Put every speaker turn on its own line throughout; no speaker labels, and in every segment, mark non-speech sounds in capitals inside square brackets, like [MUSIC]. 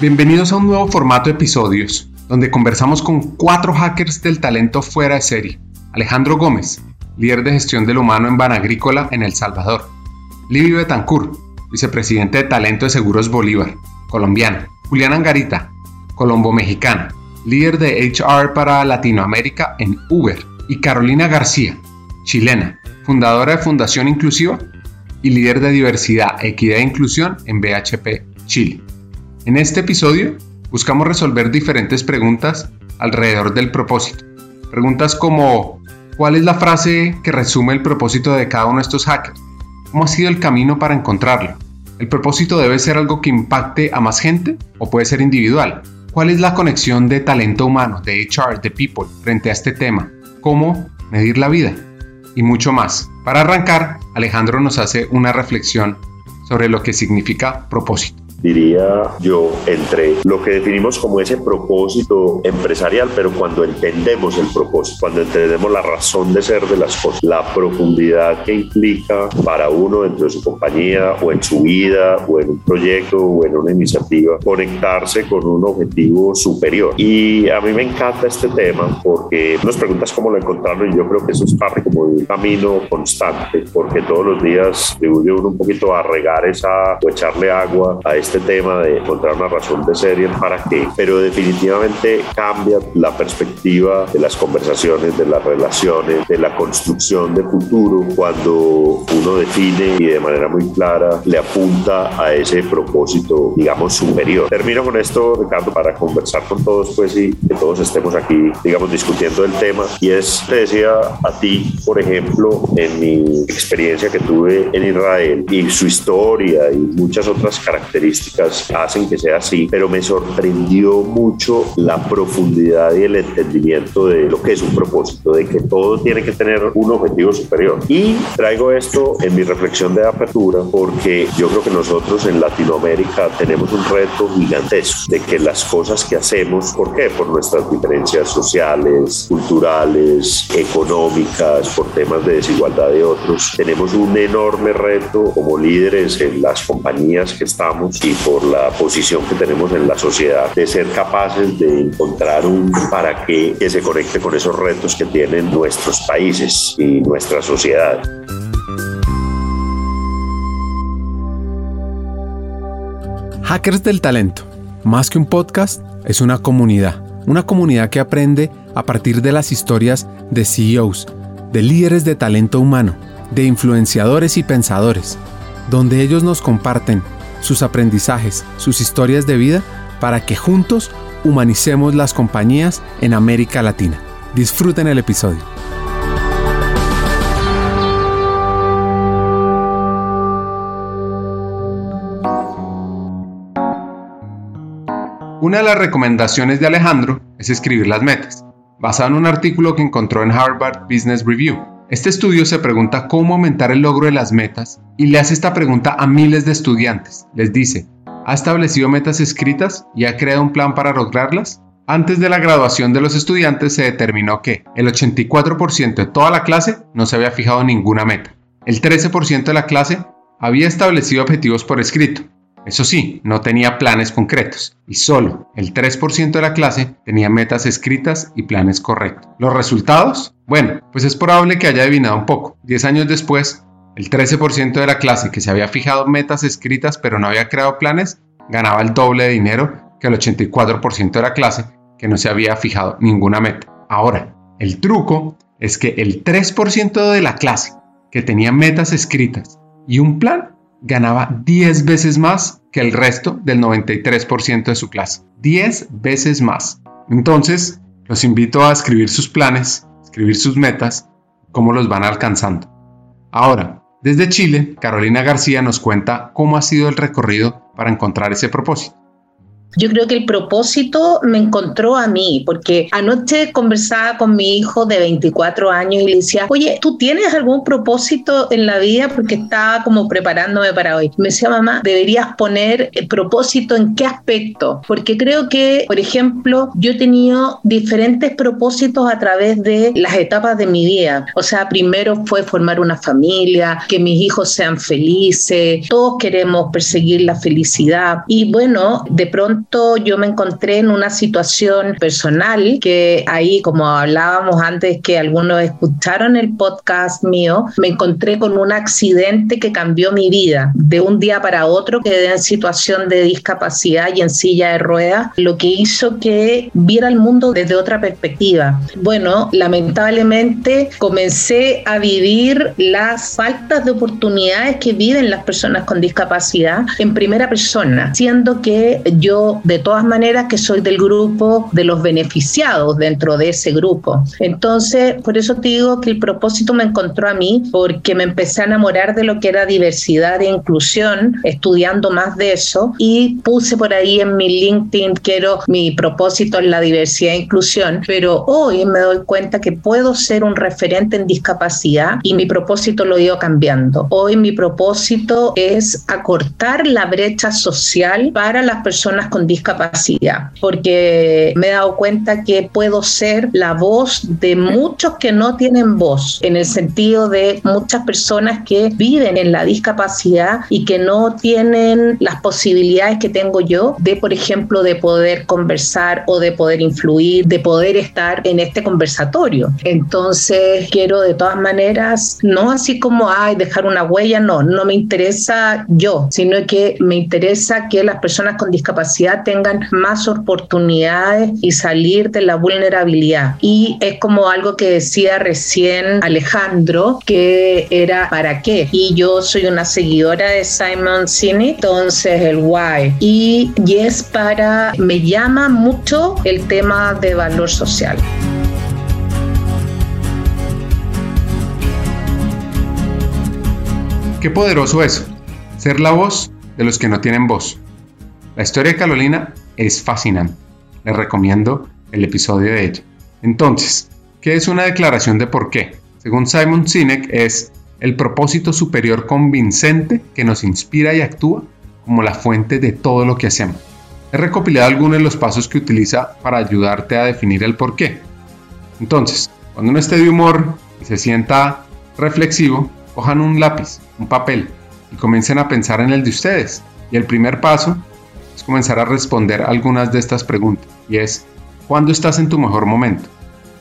Bienvenidos a un nuevo formato de episodios, donde conversamos con cuatro hackers del talento fuera de serie. Alejandro Gómez, líder de gestión del humano en Banagrícola en El Salvador. Libby Betancourt, vicepresidente de talento de Seguros Bolívar, colombiana. Julián Angarita, colombo mexicana, líder de HR para Latinoamérica en Uber. Y Carolina García, chilena, fundadora de Fundación Inclusiva y líder de diversidad, equidad e inclusión en BHP Chile. En este episodio buscamos resolver diferentes preguntas alrededor del propósito. Preguntas como ¿cuál es la frase que resume el propósito de cada uno de estos hackers? ¿Cómo ha sido el camino para encontrarlo? ¿El propósito debe ser algo que impacte a más gente o puede ser individual? ¿Cuál es la conexión de talento humano, de HR, de people frente a este tema? ¿Cómo medir la vida? Y mucho más. Para arrancar, Alejandro nos hace una reflexión sobre lo que significa propósito
diría yo, entre lo que definimos como ese propósito empresarial, pero cuando entendemos el propósito, cuando entendemos la razón de ser de las cosas, la profundidad que implica para uno dentro de su compañía o en su vida o en un proyecto o en una iniciativa, conectarse con un objetivo superior. Y a mí me encanta este tema porque nos preguntas cómo lo encontraron y yo creo que eso es parte como de un camino constante, porque todos los días debe uno un poquito a regar esa o echarle agua a este este tema de encontrar una razón de ser y el para qué, pero definitivamente cambia la perspectiva de las conversaciones, de las relaciones, de la construcción de futuro cuando uno define y de manera muy clara le apunta a ese propósito, digamos, superior. Termino con esto, Ricardo, para conversar con todos, pues, y que todos estemos aquí, digamos, discutiendo el tema. Y es, te decía a ti, por ejemplo, en mi experiencia que tuve en Israel y su historia y muchas otras características hacen que sea así, pero me sorprendió mucho la profundidad y el entendimiento de lo que es un propósito, de que todo tiene que tener un objetivo superior. Y traigo esto en mi reflexión de apertura porque yo creo que nosotros en Latinoamérica tenemos un reto gigantesco de que las cosas que hacemos, ¿por qué? Por nuestras diferencias sociales, culturales, económicas, por temas de desigualdad de otros, tenemos un enorme reto como líderes en las compañías que estamos y por la posición que tenemos en la sociedad de ser capaces de encontrar un para qué que se conecte con esos retos que tienen nuestros países y nuestra sociedad.
Hackers del Talento, más que un podcast, es una comunidad. Una comunidad que aprende a partir de las historias de CEOs, de líderes de talento humano, de influenciadores y pensadores, donde ellos nos comparten sus aprendizajes, sus historias de vida, para que juntos humanicemos las compañías en América Latina. Disfruten el episodio. Una de las recomendaciones de Alejandro es escribir las metas, basado en un artículo que encontró en Harvard Business Review este estudio se pregunta cómo aumentar el logro de las metas y le hace esta pregunta a miles de estudiantes. Les dice, ¿ha establecido metas escritas y ha creado un plan para lograrlas? Antes de la graduación de los estudiantes se determinó que el 84% de toda la clase no se había fijado ninguna meta. El 13% de la clase había establecido objetivos por escrito eso sí, no tenía planes concretos y solo el 3% de la clase tenía metas escritas y planes correctos. ¿Los resultados? Bueno, pues es probable que haya adivinado un poco. 10 años después, el 13% de la clase que se había fijado metas escritas pero no había creado planes ganaba el doble de dinero que el 84% de la clase que no se había fijado ninguna meta. Ahora, el truco es que el 3% de la clase que tenía metas escritas y un plan ganaba 10 veces más que el resto del 93% de su clase. 10 veces más. Entonces, los invito a escribir sus planes, escribir sus metas, cómo los van alcanzando. Ahora, desde Chile, Carolina García nos cuenta cómo ha sido el recorrido para encontrar ese propósito.
Yo creo que el propósito me encontró a mí, porque anoche conversaba con mi hijo de 24 años y le decía, oye, ¿tú tienes algún propósito en la vida? Porque estaba como preparándome para hoy. Me decía, mamá, deberías poner el propósito en qué aspecto, porque creo que, por ejemplo, yo he tenido diferentes propósitos a través de las etapas de mi vida. O sea, primero fue formar una familia, que mis hijos sean felices, todos queremos perseguir la felicidad y bueno, de pronto pronto yo me encontré en una situación personal que ahí, como hablábamos antes, que algunos escucharon el podcast mío, me encontré con un accidente que cambió mi vida. De un día para otro quedé en situación de discapacidad y en silla de ruedas, lo que hizo que viera el mundo desde otra perspectiva. Bueno, lamentablemente comencé a vivir las faltas de oportunidades que viven las personas con discapacidad en primera persona, siendo que yo de todas maneras que soy del grupo de los beneficiados dentro de ese grupo. Entonces, por eso te digo que el propósito me encontró a mí porque me empecé a enamorar de lo que era diversidad e inclusión, estudiando más de eso y puse por ahí en mi LinkedIn, quiero mi propósito es la diversidad e inclusión, pero hoy me doy cuenta que puedo ser un referente en discapacidad y mi propósito lo he ido cambiando. Hoy mi propósito es acortar la brecha social para las personas con discapacidad, porque me he dado cuenta que puedo ser la voz de muchos que no tienen voz, en el sentido de muchas personas que viven en la discapacidad y que no tienen las posibilidades que tengo yo de, por ejemplo, de poder conversar o de poder influir, de poder estar en este conversatorio. Entonces, quiero de todas maneras, no así como, ay, dejar una huella, no, no me interesa yo, sino que me interesa que las personas con discapacidad tengan más oportunidades y salir de la vulnerabilidad. Y es como algo que decía recién Alejandro, que era ¿para qué? Y yo soy una seguidora de Simon Sinek, entonces el why. Y, y es para, me llama mucho el tema de valor social.
Qué poderoso eso, ser la voz de los que no tienen voz. La historia de Carolina es fascinante. Les recomiendo el episodio de ella. Entonces, ¿qué es una declaración de por qué? Según Simon Sinek, es el propósito superior convincente que nos inspira y actúa como la fuente de todo lo que hacemos. He recopilado algunos de los pasos que utiliza para ayudarte a definir el por qué. Entonces, cuando uno esté de humor y se sienta reflexivo, cojan un lápiz, un papel y comiencen a pensar en el de ustedes. Y el primer paso es comenzar a responder algunas de estas preguntas. Y es, ¿cuándo estás en tu mejor momento?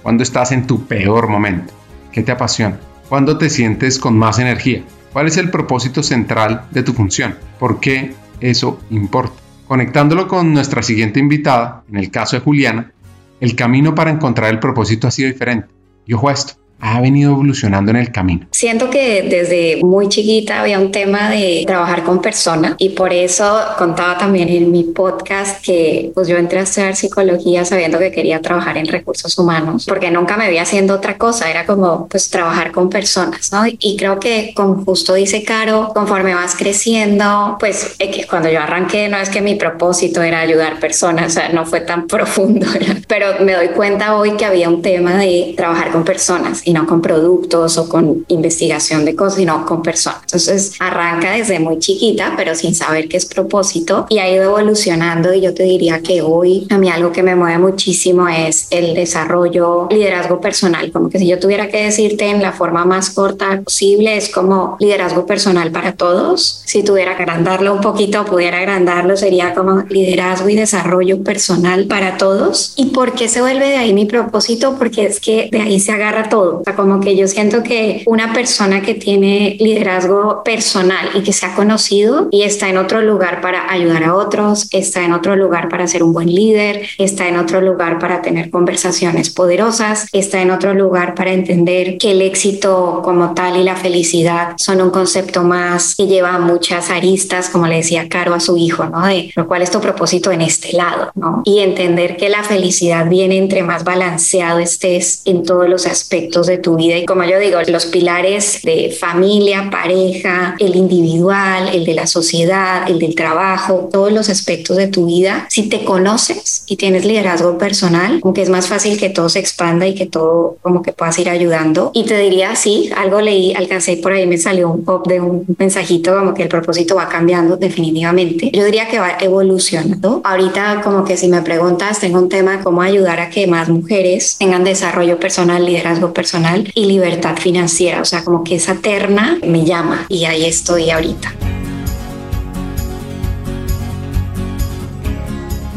¿Cuándo estás en tu peor momento? ¿Qué te apasiona? ¿Cuándo te sientes con más energía? ¿Cuál es el propósito central de tu función? ¿Por qué eso importa? Conectándolo con nuestra siguiente invitada, en el caso de Juliana, el camino para encontrar el propósito ha sido diferente. Y ojo a esto, ha venido evolucionando en el camino?
Siento que desde muy chiquita había un tema de trabajar con personas y por eso contaba también en mi podcast que pues yo entré a estudiar psicología sabiendo que quería trabajar en recursos humanos porque nunca me veía haciendo otra cosa, era como pues trabajar con personas, ¿no? Y creo que como justo dice Caro, conforme vas creciendo, pues cuando yo arranqué no es que mi propósito era ayudar personas, o sea, no fue tan [LAUGHS] profundo, pero me doy cuenta hoy que había un tema de trabajar con personas y no con productos o con investigación de cosas, sino con personas. Entonces arranca desde muy chiquita, pero sin saber qué es propósito y ha ido evolucionando y yo te diría que hoy a mí algo que me mueve muchísimo es el desarrollo, liderazgo personal, como que si yo tuviera que decirte en la forma más corta posible, es como liderazgo personal para todos. Si tuviera que agrandarlo un poquito, pudiera agrandarlo, sería como liderazgo y desarrollo personal para todos. ¿Y por qué se vuelve de ahí mi propósito? Porque es que de ahí se agarra todo como que yo siento que una persona que tiene liderazgo personal y que se ha conocido y está en otro lugar para ayudar a otros, está en otro lugar para ser un buen líder, está en otro lugar para tener conversaciones poderosas, está en otro lugar para entender que el éxito como tal y la felicidad son un concepto más que lleva muchas aristas, como le decía Caro a su hijo, ¿no? De lo cual es tu propósito en este lado, ¿no? Y entender que la felicidad viene entre más balanceado estés en todos los aspectos de tu vida. Y como yo digo, los pilares de familia, pareja, el individual, el de la sociedad, el del trabajo, todos los aspectos de tu vida, si te conoces y tienes liderazgo personal, como que es más fácil que todo se expanda y que todo como que puedas ir ayudando. Y te diría, sí, algo leí, alcancé por ahí, me salió un pop de un mensajito como que el propósito va cambiando definitivamente. Yo diría que va evolucionando. Ahorita como que si me preguntas, tengo un tema cómo ayudar a que más mujeres tengan desarrollo personal, liderazgo personal y libertad financiera. O sea, como que esa terna me llama y ahí estoy ahorita.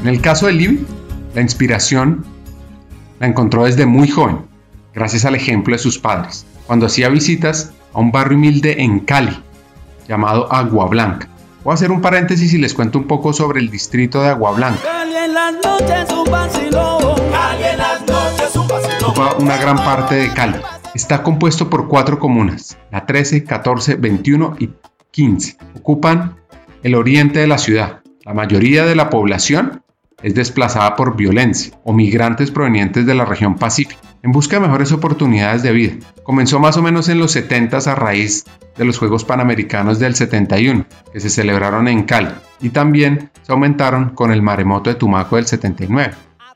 En el caso de Libby, la inspiración la encontró desde muy joven, gracias al ejemplo de sus padres, cuando hacía visitas a un barrio humilde en Cali, llamado Agua Blanca. Voy a hacer un paréntesis y les cuento un poco sobre el distrito de Agua Blanca. Una gran parte de Cali. Está compuesto por cuatro comunas, la 13, 14, 21 y 15. Ocupan el oriente de la ciudad. La mayoría de la población es desplazada por violencia o migrantes provenientes de la región Pacífica en busca de mejores oportunidades de vida. Comenzó más o menos en los 70 a raíz de los Juegos Panamericanos del 71, que se celebraron en Cali, y también se aumentaron con el maremoto de Tumaco del 79.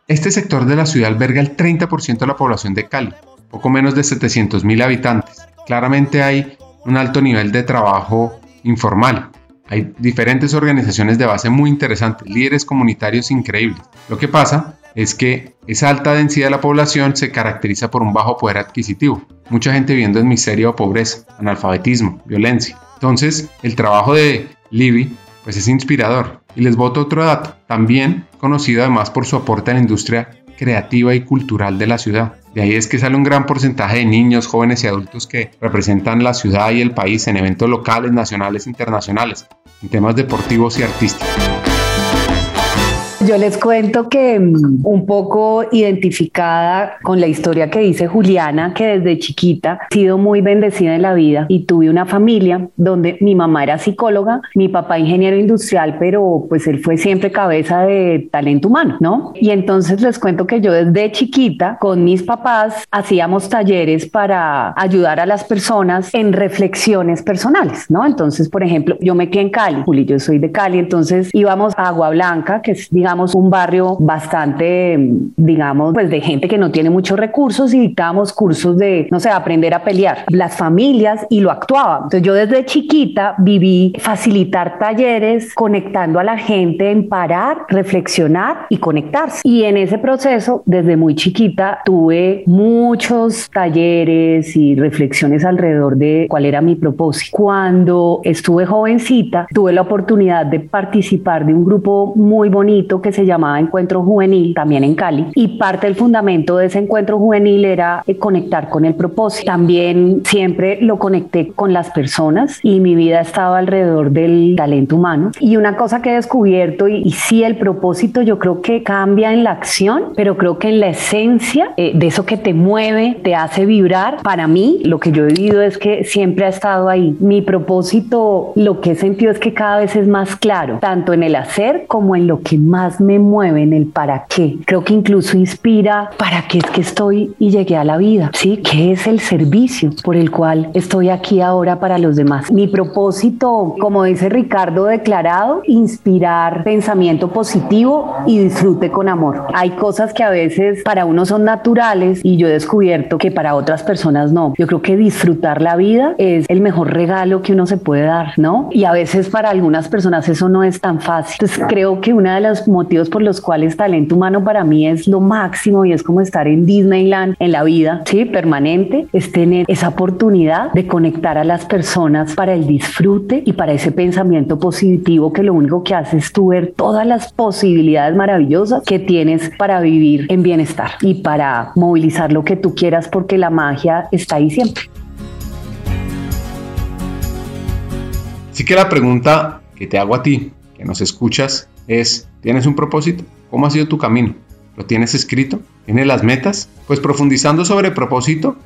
Este sector de la ciudad alberga el 30% de la población de Cali, poco menos de 700.000 habitantes. Claramente hay un alto nivel de trabajo informal, hay diferentes organizaciones de base muy interesantes, líderes comunitarios increíbles. Lo que pasa es que esa alta densidad de la población se caracteriza por un bajo poder adquisitivo. Mucha gente viviendo en miseria o pobreza, analfabetismo, violencia. Entonces, el trabajo de Libby pues es inspirador. Y les voto otro dato, también conocido además por su aporte a la industria creativa y cultural de la ciudad. De ahí es que sale un gran porcentaje de niños, jóvenes y adultos que representan la ciudad y el país en eventos locales, nacionales e internacionales, en temas deportivos y artísticos.
Yo les cuento que mm, un poco identificada con la historia que dice Juliana, que desde chiquita he sido muy bendecida en la vida y tuve una familia donde mi mamá era psicóloga, mi papá ingeniero industrial, pero pues él fue siempre cabeza de talento humano, ¿no? Y entonces les cuento que yo desde chiquita con mis papás hacíamos talleres para ayudar a las personas en reflexiones personales, ¿no? Entonces, por ejemplo, yo me quedé en Cali, Juli, yo soy de Cali, entonces íbamos a Agua Blanca, que es, digamos, un barrio bastante, digamos, pues de gente que no tiene muchos recursos y dictábamos cursos de, no sé, aprender a pelear. Las familias y lo actuaban. Entonces yo desde chiquita viví facilitar talleres conectando a la gente en parar, reflexionar y conectarse. Y en ese proceso, desde muy chiquita, tuve muchos talleres y reflexiones alrededor de cuál era mi propósito. Cuando estuve jovencita, tuve la oportunidad de participar de un grupo muy bonito que se llamaba Encuentro Juvenil, también en Cali, y parte del fundamento de ese encuentro juvenil era eh, conectar con el propósito. También siempre lo conecté con las personas y mi vida estaba alrededor del talento humano. Y una cosa que he descubierto, y, sí el propósito yo creo que cambia en la acción, pero creo que en la esencia eh, de eso que te mueve, te hace vibrar, para mí lo que yo he vivido es que siempre ha estado ahí. Mi propósito, lo que he sentido es que cada vez es más claro, tanto en el hacer como en lo que más me mueve en el para qué. Creo que incluso inspira para qué es que estoy y llegué a la vida, ¿sí? ¿Qué es el servicio por el cual estoy aquí ahora para los demás? Mi propósito, como dice Ricardo declarado, inspirar pensamiento positivo y disfrute con amor. Hay cosas que a veces para uno son naturales y yo he descubierto que para otras personas no. Yo creo que disfrutar la vida es el mejor regalo que uno se puede dar, ¿no? Y a veces para algunas personas eso no es tan fácil. Entonces creo que una de las motivos por los cuales talento humano para mí es lo máximo y es como estar en Disneyland en la vida, ¿sí? Permanente, es tener esa oportunidad de conectar a las personas para el disfrute y para ese pensamiento positivo que lo único que hace es tú ver todas las posibilidades maravillosas que tienes para vivir en bienestar y para movilizar lo que tú quieras porque la magia está ahí siempre.
Así que la pregunta que te hago a ti, que nos escuchas, es, ¿tienes un propósito? ¿Cómo ha sido tu camino? ¿Lo tienes escrito? ¿Tienes las metas? Pues profundizando sobre propósito,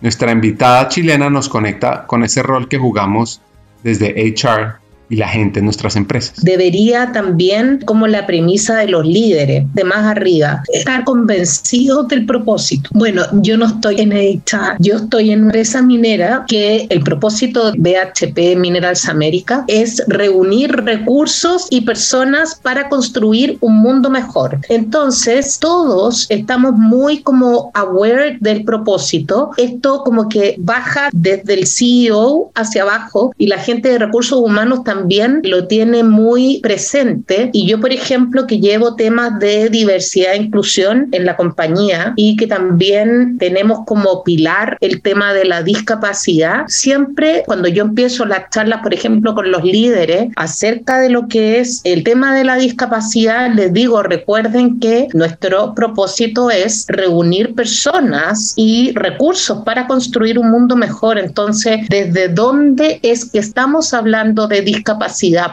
nuestra invitada chilena nos conecta con ese rol que jugamos desde HR y la gente en nuestras empresas.
Debería también, como la premisa de los líderes de más arriba, estar convencidos del propósito. Bueno, yo no estoy en esta, yo estoy en una empresa minera que el propósito de BHP Minerals América es reunir recursos y personas para construir un mundo mejor. Entonces, todos estamos muy como aware del propósito. Esto como que baja desde el CEO hacia abajo y la gente de recursos humanos también también lo tiene muy presente y yo, por ejemplo, que llevo temas de diversidad e inclusión en la compañía y que también tenemos como pilar el tema de la discapacidad, siempre cuando yo empiezo las charlas, por ejemplo, con los líderes acerca de lo que es el tema de la discapacidad, les digo, recuerden que nuestro propósito es reunir personas y recursos para construir un mundo mejor. Entonces, ¿desde dónde es que estamos hablando de discapacidad,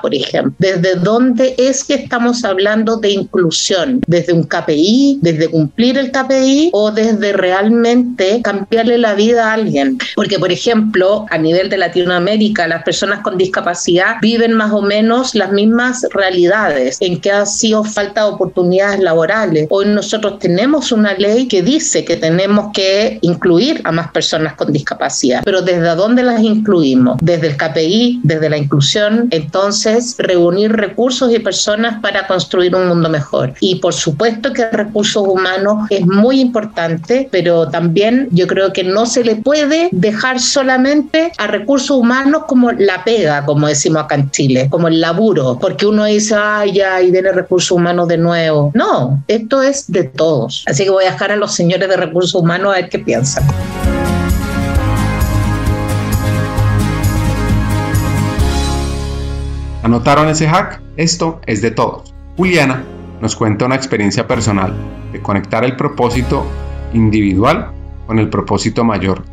por ejemplo? ¿Desde dónde es que estamos hablando de inclusión? ¿Desde un KPI? ¿Desde cumplir el KPI? ¿O desde realmente cambiarle la vida a alguien? Porque, por ejemplo, a nivel de Latinoamérica, las personas con discapacidad viven más o menos las mismas realidades en que ha sido falta de oportunidades laborales. Hoy nosotros tenemos una ley que dice que tenemos que incluir a más personas con discapacidad, pero ¿desde dónde las incluimos? Desde el KPI, desde la inclusión, entonces reunir recursos y personas para construir un mundo mejor. Y por supuesto que recursos humanos es muy importante, pero también yo creo que no se le puede dejar solamente a recursos humanos como la pega, como decimos acá en Chile, como el laburo, porque uno dice, ay, ya, y viene recursos humanos de nuevo. No, esto es de todos. Así que voy a dejar a los señores de recursos humanos a ver qué piensan.
¿Anotaron ese hack? Esto es de todos. Juliana nos cuenta una experiencia personal de conectar el propósito individual con el propósito mayor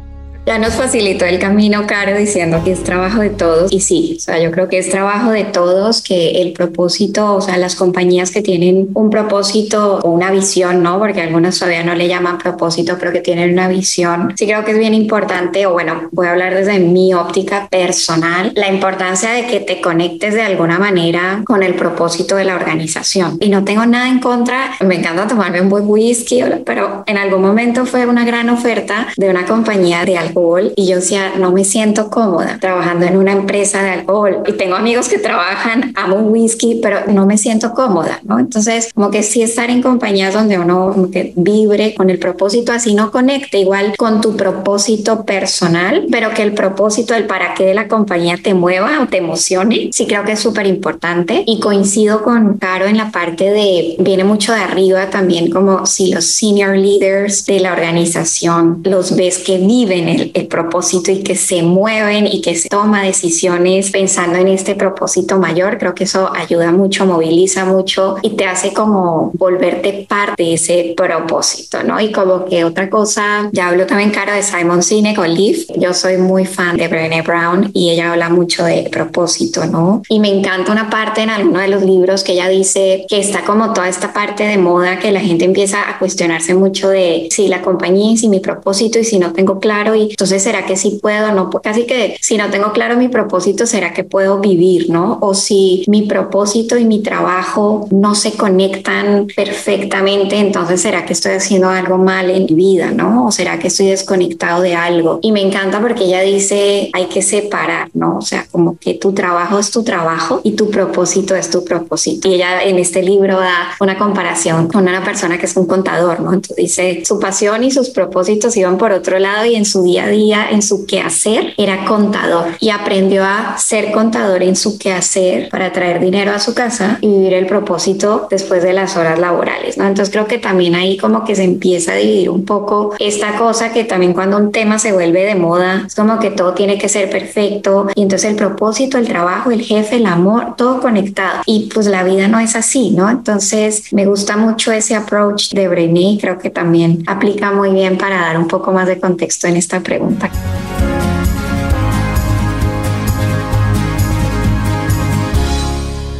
ya nos facilitó el camino, Caro, diciendo que es trabajo de todos. Y sí, o sea, yo creo que es trabajo de todos, que el propósito, o sea, las compañías que tienen un propósito o una visión, ¿no? Porque algunas todavía no le llaman propósito, pero que tienen una visión. Sí creo que es bien importante, o bueno, voy a hablar desde mi óptica personal, la importancia de que te conectes de alguna manera con el propósito de la organización. Y no tengo nada en contra, me encanta tomarme un buen whisky, pero en algún momento fue una gran oferta de una compañía de alcohol y yo decía, no me siento cómoda trabajando en una empresa de alcohol y tengo amigos que [LAUGHS] trabajan, amo whisky, pero no me siento cómoda, ¿no? Entonces, como que sí estar en compañías donde uno que vibre con el propósito, así no conecte igual con tu propósito personal, pero que el propósito, el para qué de la compañía te mueva o te emocione, sí creo que es súper importante y coincido con Caro en la parte de, viene mucho de arriba también como si los senior leaders de la organización los ves que viven el el, propósito y que se mueven y que se toma decisiones pensando en este propósito mayor, creo que eso ayuda mucho, moviliza mucho y te hace como volverte parte de ese propósito, ¿no? Y como que otra cosa, ya hablo también, Caro, de Simon Sinek o Leaf. Yo soy muy fan de Brené Brown y ella habla mucho de propósito, ¿no? Y me encanta una parte en alguno de los libros que ella dice que está como toda esta parte de moda que la gente empieza a cuestionarse mucho de si la compañía si mi propósito y si no tengo claro y entonces, ¿será que sí puedo? No, casi que si no tengo claro mi propósito, ¿será que puedo vivir, no? O si mi propósito y mi trabajo no se conectan perfectamente, entonces ¿será que estoy haciendo algo mal en mi vida, no? O será que estoy desconectado de algo? Y me encanta porque ella dice, hay que separar, ¿no? O sea, como que tu trabajo es tu trabajo y tu propósito es tu propósito. Y ella en este libro da una comparación con una persona que es un contador, ¿no? Entonces dice, su pasión y sus propósitos iban por otro lado y en su día día, en su quehacer, era contador y aprendió a ser contador en su quehacer para traer dinero a su casa y vivir el propósito después de las horas laborales, ¿no? Entonces creo que también ahí como que se empieza a dividir un poco esta cosa que también cuando un tema se vuelve de moda, es como que todo tiene que ser perfecto y entonces el propósito, el trabajo, el jefe, el amor, todo conectado y pues la vida no es así, ¿no? Entonces me gusta mucho ese approach de Brené, creo que también aplica muy bien para dar un poco más de contexto en esta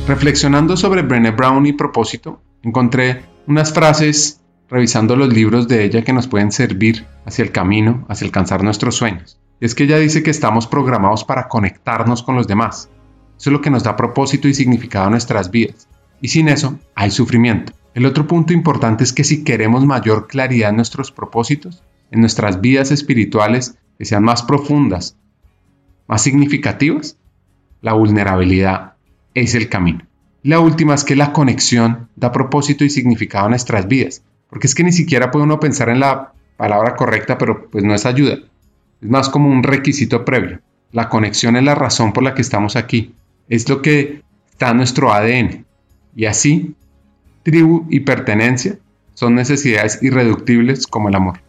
Reflexionando sobre Brené Brown y propósito, encontré unas frases revisando los libros de ella que nos pueden servir hacia el camino, hacia alcanzar nuestros sueños. Y es que ella dice que estamos programados para conectarnos con los demás. Eso es lo que nos da propósito y significado a nuestras vidas. Y sin eso hay sufrimiento. El otro punto importante es que si queremos mayor claridad en nuestros propósitos, en nuestras vidas espirituales que sean más profundas, más significativas, la vulnerabilidad es el camino. La última es que la conexión da propósito y significado a nuestras vidas, porque es que ni siquiera puede uno pensar en la palabra correcta, pero pues no es ayuda, es más como un requisito previo. La conexión es la razón por la que estamos aquí, es lo que está en nuestro ADN. Y así, tribu y pertenencia son necesidades irreductibles como el amor.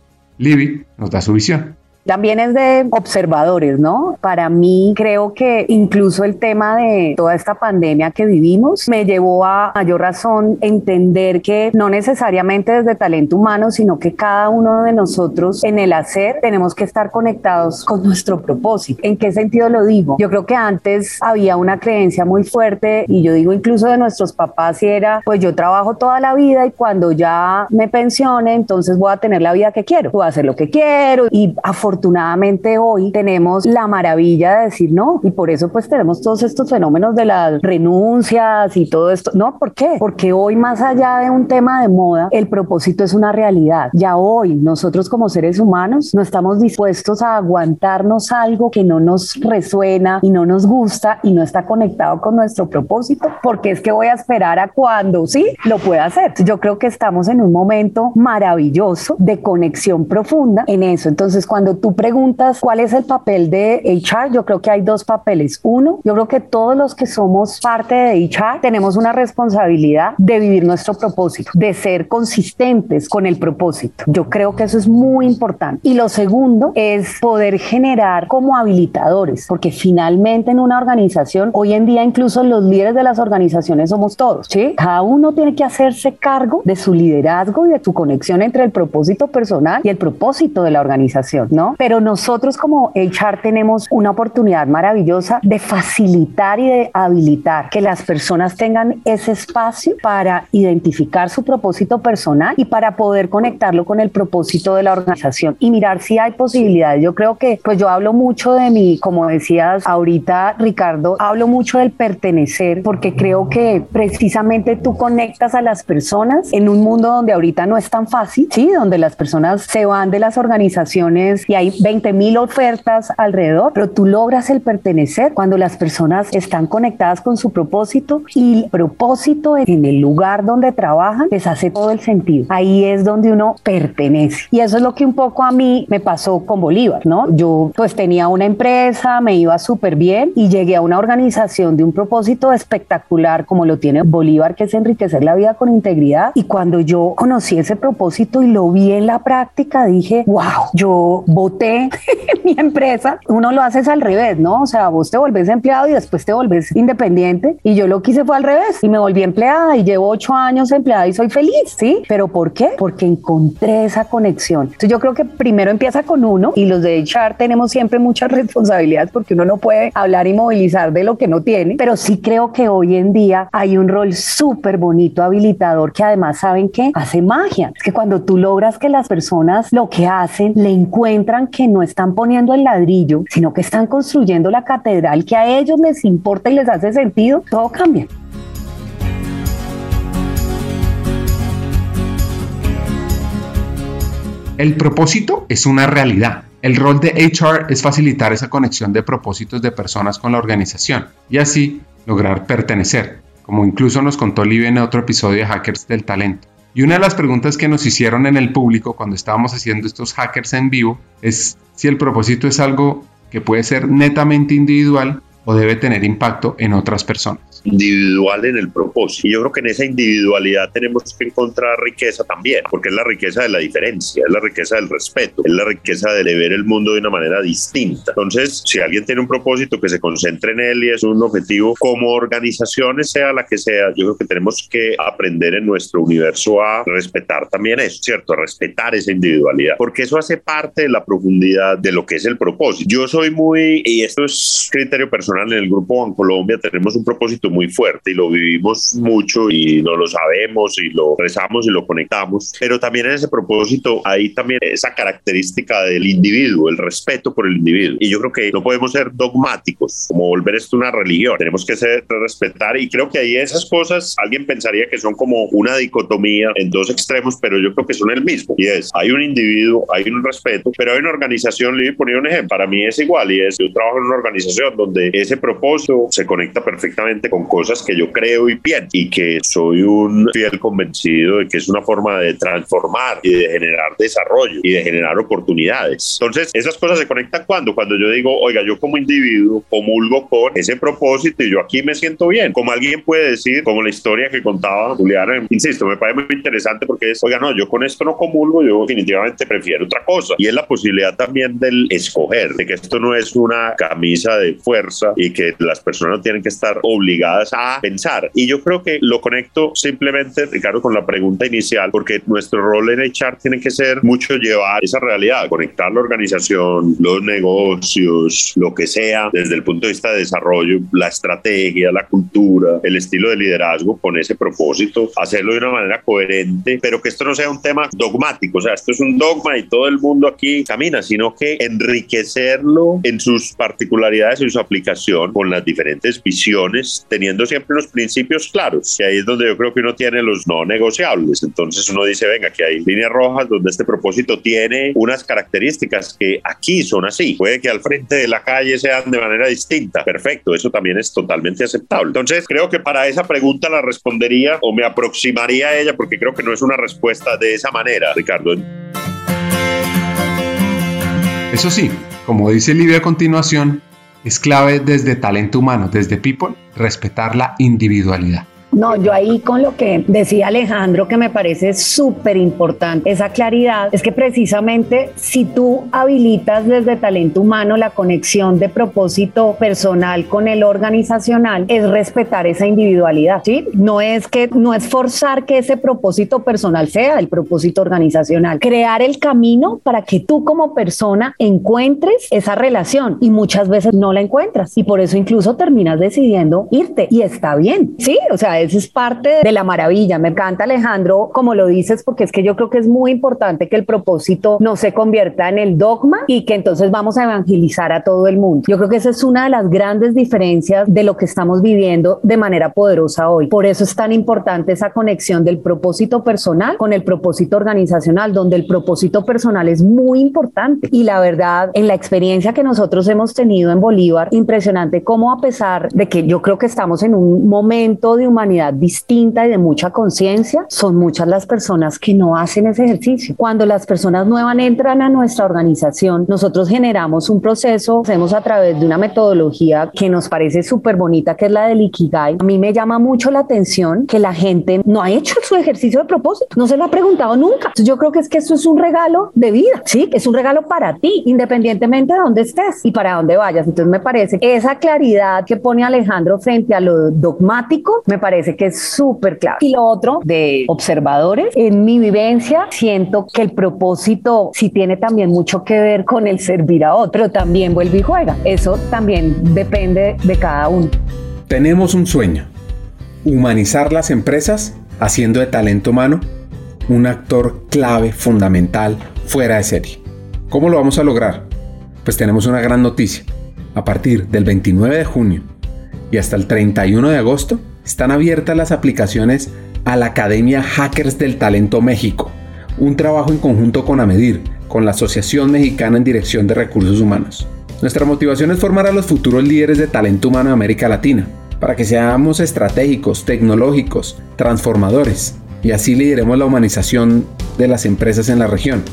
Libby nos da su visión.
También es de observadores, ¿no? Para mí creo que incluso el tema de toda esta pandemia que vivimos me llevó a mayor razón entender que no necesariamente desde talento humano, sino que cada uno de nosotros en el hacer tenemos que estar conectados con nuestro propósito. ¿En qué sentido lo digo? Yo creo que antes había una creencia muy fuerte y yo digo incluso de nuestros papás y era, pues yo trabajo toda la vida y cuando ya me pensione, entonces voy a tener la vida que quiero, voy a hacer lo que quiero y afortunadamente afortunadamente hoy tenemos la maravilla de decir no y por eso pues tenemos todos estos fenómenos de las renuncias y todo esto. No, ¿por qué? Porque hoy más allá de un tema de moda, el propósito es una realidad. Ya hoy nosotros como seres humanos no estamos dispuestos a aguantarnos algo que no nos resuena y no nos gusta y no está conectado con nuestro propósito, porque es que voy a esperar a cuando sí lo pueda hacer. Yo creo que estamos en un momento maravilloso de conexión profunda en eso. Entonces, cuando tú preguntas cuál es el papel de HR, yo creo que hay dos papeles. Uno, yo creo que todos los que somos parte de HR tenemos una responsabilidad de vivir nuestro propósito, de ser consistentes con el propósito. Yo creo que eso es muy importante. Y lo segundo es poder generar como habilitadores, porque finalmente en una organización, hoy en día incluso los líderes de las organizaciones somos todos, ¿sí? Cada uno tiene que hacerse cargo de su liderazgo y de su conexión entre el propósito personal y el propósito de la organización, ¿no? Pero nosotros como HR tenemos una oportunidad maravillosa de facilitar y de habilitar que las personas tengan ese espacio para identificar su propósito personal y para poder conectarlo con el propósito de la organización y mirar si hay posibilidades. Yo creo que, pues yo hablo mucho de mi, como decías ahorita Ricardo, hablo mucho del pertenecer porque creo que precisamente tú conectas a las personas en un mundo donde ahorita no es tan fácil, sí, donde las personas se van de las organizaciones y hay 20 mil ofertas alrededor, pero tú logras el pertenecer cuando las personas están conectadas con su propósito y el propósito en el lugar donde trabajan les hace todo el sentido. Ahí es donde uno pertenece. Y eso es lo que un poco a mí me pasó con Bolívar, ¿no? Yo pues tenía una empresa, me iba súper bien y llegué a una organización de un propósito espectacular como lo tiene Bolívar, que es enriquecer la vida con integridad. Y cuando yo conocí ese propósito y lo vi en la práctica, dije, wow, yo voté [LAUGHS] mi empresa, uno lo haces al revés, ¿no? O sea, vos te volvés empleado y después te volvés independiente. Y yo lo quise fue al revés y me volví empleada y llevo ocho años empleada y soy feliz, ¿sí? ¿Pero por qué? Porque encontré esa conexión. Entonces yo creo que primero empieza con uno y los de HR tenemos siempre muchas [LAUGHS] responsabilidades porque uno no puede hablar y movilizar de lo que no tiene, pero sí creo que hoy en día hay un rol súper bonito, habilitador, que además saben que hace magia. Es que cuando tú logras que las personas lo que hacen le encuentran que no están poniendo el ladrillo, sino que están construyendo la catedral que a ellos les importa y les hace sentido, todo cambia.
El propósito es una realidad. El rol de HR es facilitar esa conexión de propósitos de personas con la organización y así lograr pertenecer, como incluso nos contó Livia en otro episodio de Hackers del Talento. Y una de las preguntas que nos hicieron en el público cuando estábamos haciendo estos hackers en vivo es si el propósito es algo que puede ser netamente individual o debe tener impacto en otras personas
individual en el propósito. Y yo creo que en esa individualidad tenemos que encontrar riqueza también, porque es la riqueza de la diferencia, es la riqueza del respeto, es la riqueza de ver el mundo de una manera distinta. Entonces, si alguien tiene un propósito que se concentre en él y es un objetivo como organizaciones, sea la que sea, yo creo que tenemos que aprender en nuestro universo a respetar también eso, ¿cierto? A respetar esa individualidad, porque eso hace parte de la profundidad de lo que es el propósito. Yo soy muy, y esto es criterio personal en el grupo en Colombia, tenemos un propósito muy fuerte y lo vivimos mucho y no lo sabemos y lo rezamos y lo conectamos, pero también en ese propósito hay también esa característica del individuo, el respeto por el individuo. Y yo creo que no podemos ser dogmáticos, como volver esto una religión, tenemos que ser, respetar y creo que ahí esas cosas, alguien pensaría que son como una dicotomía en dos extremos, pero yo creo que son el mismo. Y es, hay un individuo, hay un respeto, pero hay una organización, le voy a poner un ejemplo, para mí es igual y es, yo trabajo en una organización donde ese propósito se conecta perfectamente con cosas que yo creo y pienso y que soy un fiel convencido de que es una forma de transformar y de generar desarrollo y de generar oportunidades. Entonces, esas cosas se conectan cuando, cuando yo digo, oiga, yo como individuo comulgo con ese propósito y yo aquí me siento bien. Como alguien puede decir, como la historia que contaba Juliana, insisto, me parece muy interesante porque es, oiga, no, yo con esto no comulgo, yo definitivamente prefiero otra cosa. Y es la posibilidad también del escoger, de que esto no es una camisa de fuerza y que las personas no tienen que estar obligadas a pensar. Y yo creo que lo conecto simplemente, Ricardo, con la pregunta inicial, porque nuestro rol en HR tiene que ser mucho llevar esa realidad, conectar la organización, los negocios, lo que sea, desde el punto de vista de desarrollo, la estrategia, la cultura, el estilo de liderazgo con ese propósito, hacerlo de una manera coherente, pero que esto no sea un tema dogmático, o sea, esto es un dogma y todo el mundo aquí camina, sino que enriquecerlo en sus particularidades y su aplicación con las diferentes visiones, teniendo siempre unos principios claros, que ahí es donde yo creo que uno tiene los no negociables. Entonces uno dice, venga, que hay líneas rojas donde este propósito tiene unas características que aquí son así. Puede que al frente de la calle sean de manera distinta. Perfecto, eso también es totalmente aceptable. Entonces creo que para esa pregunta la respondería o me aproximaría a ella porque creo que no es una respuesta de esa manera, Ricardo.
Eso sí, como dice Livia a continuación, es clave desde talento humano, desde People, respetar la individualidad.
No, yo ahí con lo que decía Alejandro, que me parece súper importante, esa claridad, es que precisamente si tú habilitas desde talento humano la conexión de propósito personal con el organizacional, es respetar esa individualidad, ¿sí? No es que, no es forzar que ese propósito personal sea el propósito organizacional, crear el camino para que tú como persona encuentres esa relación y muchas veces no la encuentras y por eso incluso terminas decidiendo irte y está bien, ¿sí? O sea, eso es parte de la maravilla. Me encanta Alejandro, como lo dices, porque es que yo creo que es muy importante que el propósito no se convierta en el dogma y que entonces vamos a evangelizar a todo el mundo. Yo creo que esa es una de las grandes diferencias de lo que estamos viviendo de manera poderosa hoy. Por eso es tan importante esa conexión del propósito personal con el propósito organizacional, donde el propósito personal es muy importante. Y la verdad, en la experiencia que nosotros hemos tenido en Bolívar, impresionante cómo a pesar de que yo creo que estamos en un momento de humanidad, distinta y de mucha conciencia, son muchas las personas que no hacen ese ejercicio. Cuando las personas nuevas entran a nuestra organización, nosotros generamos un proceso, hacemos a través de una metodología que nos parece súper bonita, que es la del Ikigai. A mí me llama mucho la atención que la gente no ha hecho su ejercicio de propósito, no se lo ha preguntado nunca. Entonces yo creo que es que eso es un regalo de vida, ¿sí? Es un regalo para ti, independientemente de dónde estés y para dónde vayas. Entonces me parece esa claridad que pone Alejandro frente a lo dogmático, me parece que es súper clave. Y lo otro de observadores, en mi vivencia siento que el propósito sí tiene también mucho que ver con el servir a otro, también vuelve y juega. Eso también depende de cada uno.
Tenemos un sueño, humanizar las empresas haciendo de talento humano un actor clave, fundamental, fuera de serie. ¿Cómo lo vamos a lograr? Pues tenemos una gran noticia. A partir del 29 de junio y hasta el 31 de agosto, están abiertas las aplicaciones a la Academia Hackers del Talento México, un trabajo en conjunto con AMEDIR, con la Asociación Mexicana en Dirección de Recursos Humanos. Nuestra motivación es formar a los futuros líderes de talento humano de América Latina, para que seamos estratégicos, tecnológicos, transformadores, y así lideremos la humanización de las empresas en la región.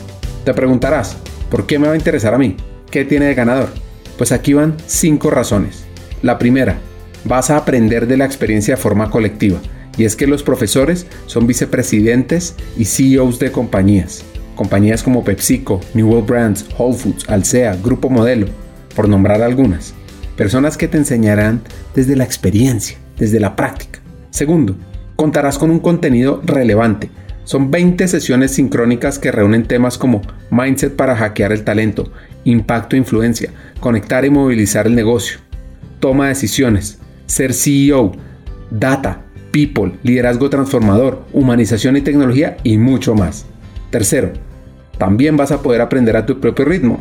Te preguntarás, ¿por qué me va a interesar a mí? ¿Qué tiene de ganador? Pues aquí van cinco razones. La primera, vas a aprender de la experiencia de forma colectiva. Y es que los profesores son vicepresidentes y CEOs de compañías. Compañías como PepsiCo, New World Brands, Whole Foods, Alsea, Grupo Modelo, por nombrar algunas. Personas que te enseñarán desde la experiencia, desde la práctica. Segundo, contarás con un contenido relevante. Son 20 sesiones sincrónicas que reúnen temas como mindset para hackear el talento, impacto e influencia, conectar y movilizar el negocio, toma de decisiones, ser CEO, data, people, liderazgo transformador, humanización y tecnología y mucho más. Tercero, también vas a poder aprender a tu propio ritmo.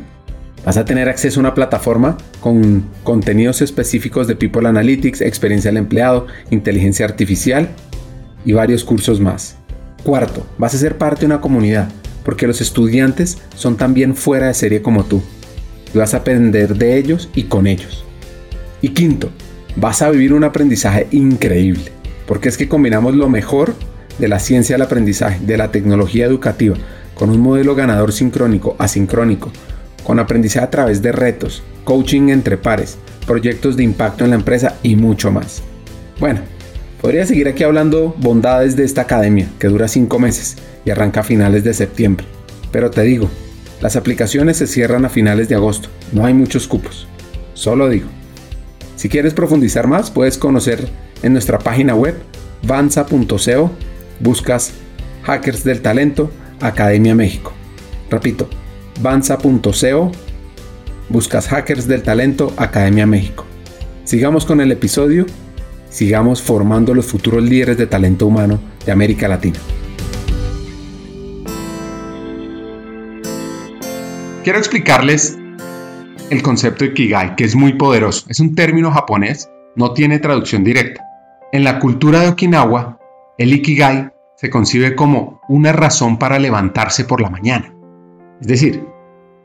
Vas a tener acceso a una plataforma con contenidos específicos de People Analytics, experiencia del empleado, inteligencia artificial y varios cursos más. Cuarto, vas a ser parte de una comunidad, porque los estudiantes son también fuera de serie como tú. Y vas a aprender de ellos y con ellos. Y quinto, vas a vivir un aprendizaje increíble, porque es que combinamos lo mejor de la ciencia del aprendizaje, de la tecnología educativa, con un modelo ganador sincrónico, asincrónico, con aprendizaje a través de retos, coaching entre pares, proyectos de impacto en la empresa y mucho más. Bueno, podría seguir aquí hablando bondades de esta academia, que dura 5 meses y arranca a finales de septiembre. Pero te digo, las aplicaciones se cierran a finales de agosto, no hay muchos cupos. Solo digo. Si quieres profundizar más, puedes conocer en nuestra página web vanza.co, buscas Hackers del Talento, Academia México. Repito, vanza.co, buscas Hackers del Talento, Academia México. Sigamos con el episodio, sigamos formando los futuros líderes de talento humano de América Latina. Quiero explicarles el concepto de Ikigai, que es muy poderoso. Es un término japonés, no tiene traducción directa. En la cultura de Okinawa, el Ikigai se concibe como una razón para levantarse por la mañana. Es decir,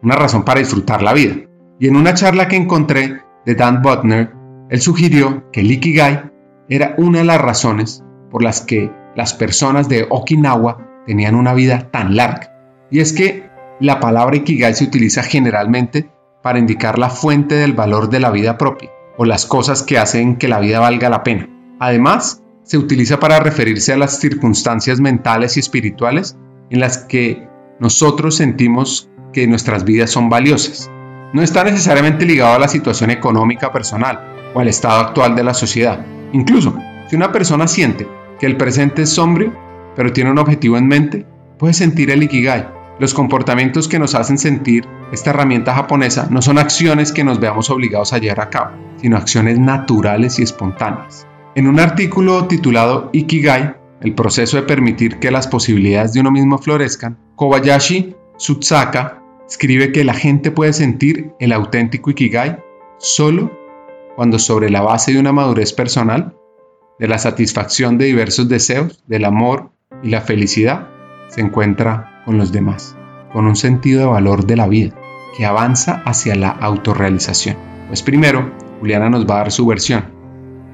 una razón para disfrutar la vida. Y en una charla que encontré de Dan Butner, él sugirió que el Ikigai era una de las razones por las que las personas de Okinawa tenían una vida tan larga. Y es que la palabra Ikigai se utiliza generalmente para indicar la fuente del valor de la vida propia o las cosas que hacen que la vida valga la pena. Además, se utiliza para referirse a las circunstancias mentales y espirituales en las que nosotros sentimos que nuestras vidas son valiosas. No está necesariamente ligado a la situación económica personal o al estado actual de la sociedad. Incluso, si una persona siente que el presente es sombrío, pero tiene un objetivo en mente, puede sentir el Ikigai. Los comportamientos que nos hacen sentir esta herramienta japonesa no son acciones que nos veamos obligados a llevar a cabo, sino acciones naturales y espontáneas. En un artículo titulado Ikigai, el proceso de permitir que las posibilidades de uno mismo florezcan, Kobayashi Tsutsaka escribe que la gente puede sentir el auténtico Ikigai solo cuando sobre la base de una madurez personal, de la satisfacción de diversos deseos, del amor y la felicidad, se encuentra con los demás, con un sentido de valor de la vida, que avanza hacia la autorrealización. Pues primero, Juliana nos va a dar su versión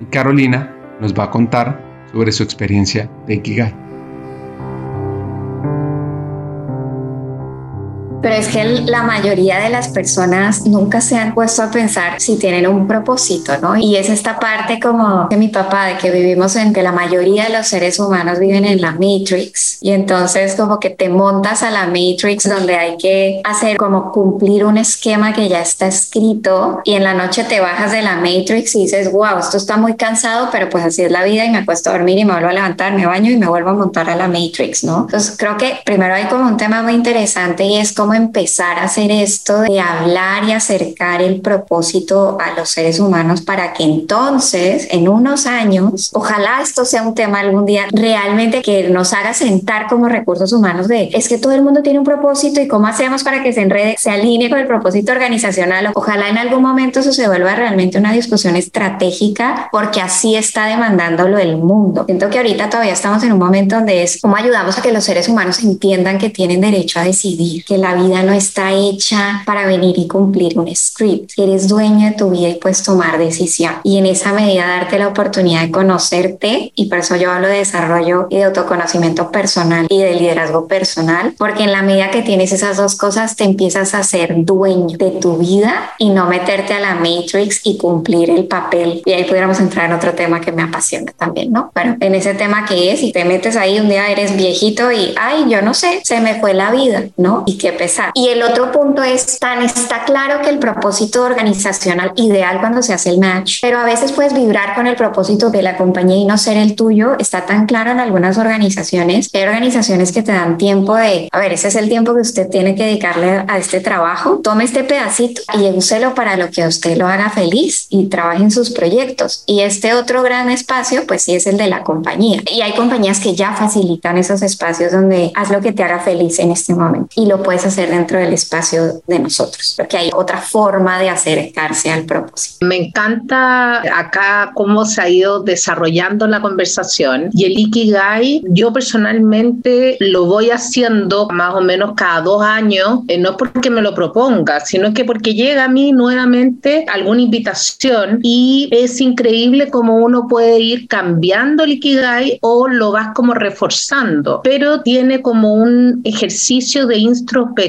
y Carolina nos va a contar sobre su experiencia de Ikigai.
Pero es que la mayoría de las personas nunca se han puesto a pensar si tienen un propósito, ¿no? Y es esta parte como de mi papá, de que vivimos en que la mayoría de los seres humanos viven en la Matrix. Y entonces como que te montas a la Matrix donde hay que hacer como cumplir un esquema que ya está escrito y en la noche te bajas de la Matrix y dices, wow, esto está muy cansado, pero pues así es la vida y me acuesto a dormir y me vuelvo a levantar, me baño y me vuelvo a montar a la Matrix, ¿no? Entonces creo que primero hay como un tema muy interesante y es como empezar a hacer esto de hablar y acercar el propósito a los seres humanos para que entonces, en unos años, ojalá esto sea un tema algún día realmente que nos haga sentar como recursos humanos de, es que todo el mundo tiene un propósito y cómo hacemos para que se enrede, se alinee con el propósito organizacional. Ojalá en algún momento eso se vuelva realmente una discusión estratégica porque así está demandándolo el mundo. Siento que ahorita todavía estamos en un momento donde es cómo ayudamos a que los seres humanos entiendan que tienen derecho a decidir, que la vida no está hecha para venir y cumplir un script. Eres dueño de tu vida y puedes tomar decisión. Y en esa medida darte la oportunidad de conocerte, y por eso yo hablo de desarrollo y de autoconocimiento personal y de liderazgo personal, porque en la medida que tienes esas dos cosas te empiezas a ser dueño de tu vida y no meterte a la Matrix y cumplir el papel. Y ahí pudiéramos entrar en otro tema que me apasiona también, ¿no? Bueno, en ese tema que es, y te metes ahí un día eres viejito y, ay, yo no sé, se me fue la vida, ¿no? Y qué y el otro punto es, tan está claro que el propósito organizacional ideal cuando se hace el match, pero a veces puedes vibrar con el propósito de la compañía y no ser el tuyo, está tan claro en algunas organizaciones. Hay organizaciones que te dan tiempo de, a ver, ese es el tiempo que usted tiene que dedicarle a este trabajo, tome este pedacito y úselo para lo que a usted lo haga feliz y trabaje en sus proyectos. Y este otro gran espacio, pues sí es el de la compañía. Y hay compañías que ya facilitan esos espacios donde haz lo que te haga feliz en este momento y lo puedes hacer hacer dentro del espacio de nosotros, porque hay otra forma de acercarse al propósito.
Me encanta acá cómo se ha ido desarrollando la conversación y el Ikigai, yo personalmente lo voy haciendo más o menos cada dos años, eh, no porque me lo proponga, sino que porque llega a mí nuevamente alguna invitación y es increíble cómo uno puede ir cambiando el Ikigai o lo vas como reforzando, pero tiene como un ejercicio de introspección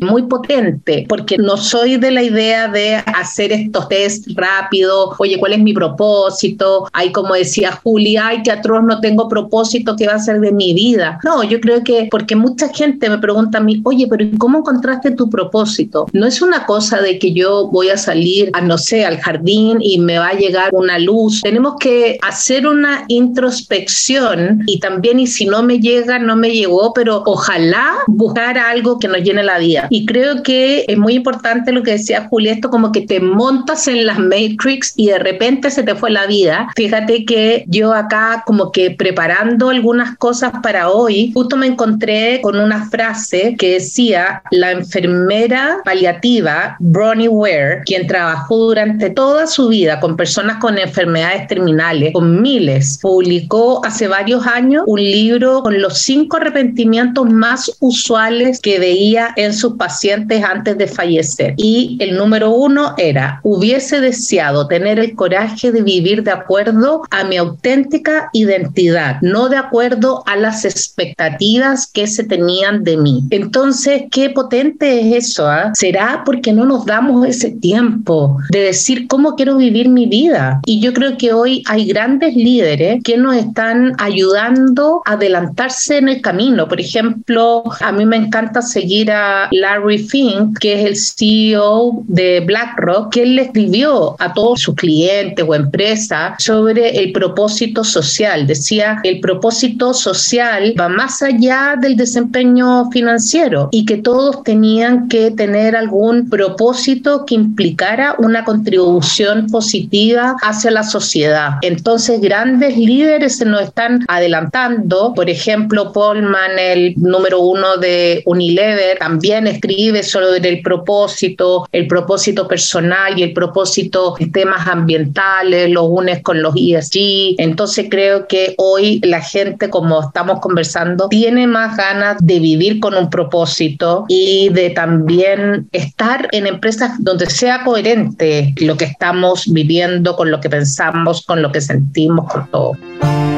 muy potente, porque no soy de la idea de hacer estos test rápidos, oye, ¿cuál es mi propósito? Hay como decía Julia, ay, qué no tengo propósito, ¿qué va a ser de mi vida? No, yo creo que porque mucha gente me pregunta a mí, oye, pero ¿cómo encontraste tu propósito? No es una cosa de que yo voy a salir a, no sé, al jardín y me va a llegar una luz. Tenemos que hacer una introspección y también, y si no me llega, no me llegó, pero ojalá buscar algo que nos llene la vida. Y creo que es muy importante lo que decía Julia, esto como que te montas en las Matrix y de repente se te fue la vida. Fíjate que yo acá como que preparando algunas cosas para hoy, justo me encontré con una frase que decía, la enfermera paliativa Bronnie Ware, quien trabajó durante toda su vida con personas con enfermedades terminales, con miles, publicó hace varios años un libro con los cinco arrepentimientos más usuales que veía en sus pacientes antes de fallecer. Y el número uno era, hubiese deseado tener el coraje de vivir de acuerdo a mi auténtica identidad, no de acuerdo a las expectativas que se tenían de mí. Entonces, qué potente es eso. ¿ah? ¿Será porque no nos damos ese tiempo de decir cómo quiero vivir mi vida? Y yo creo que hoy hay grandes líderes que nos están ayudando a adelantarse en el camino. Por ejemplo, a mí me encanta seguir a Larry Fink, que es el CEO de BlackRock, que él le escribió a todos sus clientes o empresas sobre el propósito social. Decía, el propósito social va más allá del desempeño financiero y que todos tenían que tener algún propósito que implicara una contribución positiva hacia la sociedad. Entonces, grandes líderes se nos están adelantando. Por ejemplo, Paulman, el número uno de Unilever, también escribe sobre el propósito, el propósito personal y el propósito de temas ambientales, los unes con los ESG. Entonces, creo que hoy la gente, como estamos conversando, tiene más ganas de vivir con un propósito y de también estar en empresas donde sea coherente lo que estamos viviendo con lo que pensamos, con lo que sentimos, con todo.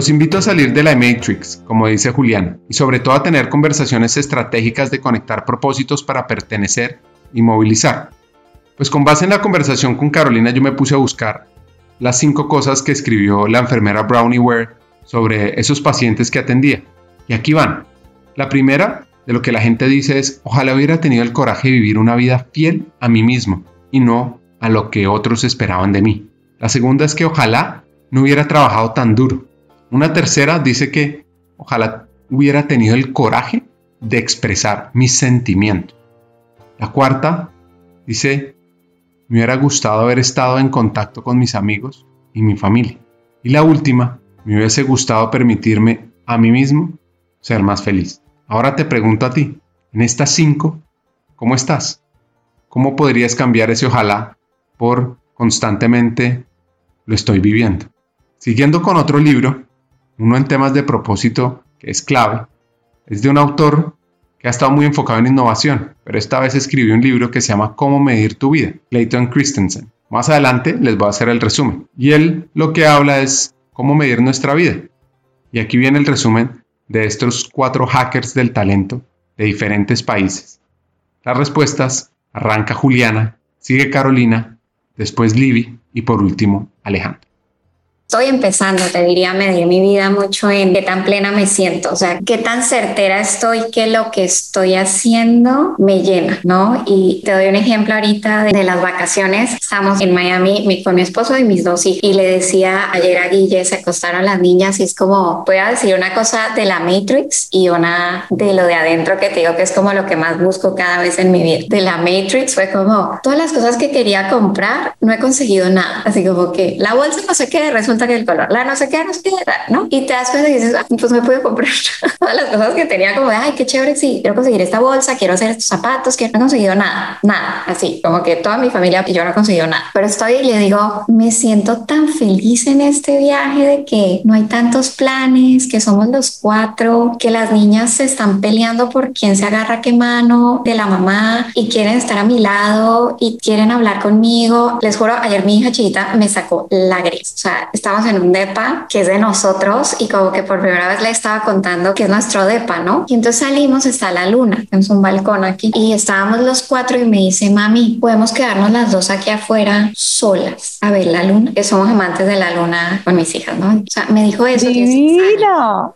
Los invito a salir de la Matrix, como dice Julián, y sobre todo a tener conversaciones estratégicas de conectar propósitos para pertenecer y movilizar. Pues con base en la conversación con Carolina yo me puse a buscar las cinco cosas que escribió la enfermera Brownie Ware sobre esos pacientes que atendía. Y aquí van. La primera de lo que la gente dice es, ojalá hubiera tenido el coraje de vivir una vida fiel a mí mismo y no a lo que otros esperaban de mí. La segunda es que ojalá no hubiera trabajado tan duro. Una tercera dice que ojalá hubiera tenido el coraje de expresar mis sentimientos. La cuarta dice, me hubiera gustado haber estado en contacto con mis amigos y mi familia. Y la última, me hubiese gustado permitirme a mí mismo ser más feliz. Ahora te pregunto a ti, en estas cinco, ¿cómo estás? ¿Cómo podrías cambiar ese ojalá por constantemente lo estoy viviendo? Siguiendo con otro libro, uno en temas de propósito que es clave, es de un autor que ha estado muy enfocado en innovación, pero esta vez escribió un libro que se llama Cómo medir tu vida, Clayton Christensen. Más adelante les voy a hacer el resumen. Y él lo que habla es cómo medir nuestra vida. Y aquí viene el resumen de estos cuatro hackers del talento de diferentes países. Las respuestas arranca Juliana, sigue Carolina, después Libby y por último Alejandro.
Estoy empezando, te diría, a medir mi vida mucho en qué tan plena me siento, o sea, qué tan certera estoy que lo que estoy haciendo me llena, ¿no? Y te doy un ejemplo ahorita de, las vacaciones. Estamos en Miami con mi esposo y mis dos hijos y le decía ayer a Guille, se acostaron las niñas y es como, voy a decir una cosa de la Matrix y una de lo de adentro que te digo que es como lo que más busco cada vez en mi vida. De la Matrix fue como, todas las cosas que quería comprar, no he conseguido nada. Así como que la bolsa no sé qué, resulta que el color, la no sé qué, no sé qué, ¿no? Y te das cuenta y dices, ah, pues me puedo comprar [LAUGHS] todas las cosas que tenía como de, ay, qué chévere, sí, quiero conseguir esta bolsa, quiero hacer estos zapatos, que no he conseguido nada, nada, así, como que toda mi familia y yo no he conseguido nada. Pero estoy y le digo, me siento tan feliz en este viaje de que no hay tantos planes, que somos los cuatro, que las niñas se están peleando por quién se agarra qué mano de la mamá y quieren estar a mi lado y quieren hablar conmigo. Les juro, ayer mi hija chiquita me sacó lágrimas. O sea, estamos en un depa que es de nosotros y como que por primera vez le estaba contando que es nuestro depa, ¿no? Y entonces salimos, está la luna, tenemos un balcón aquí y estábamos los cuatro y me dice, mami, podemos quedarnos las dos aquí afuera solas a ver la luna, que somos amantes de la luna con mis hijas, ¿no? O sea, me dijo eso.
Divino.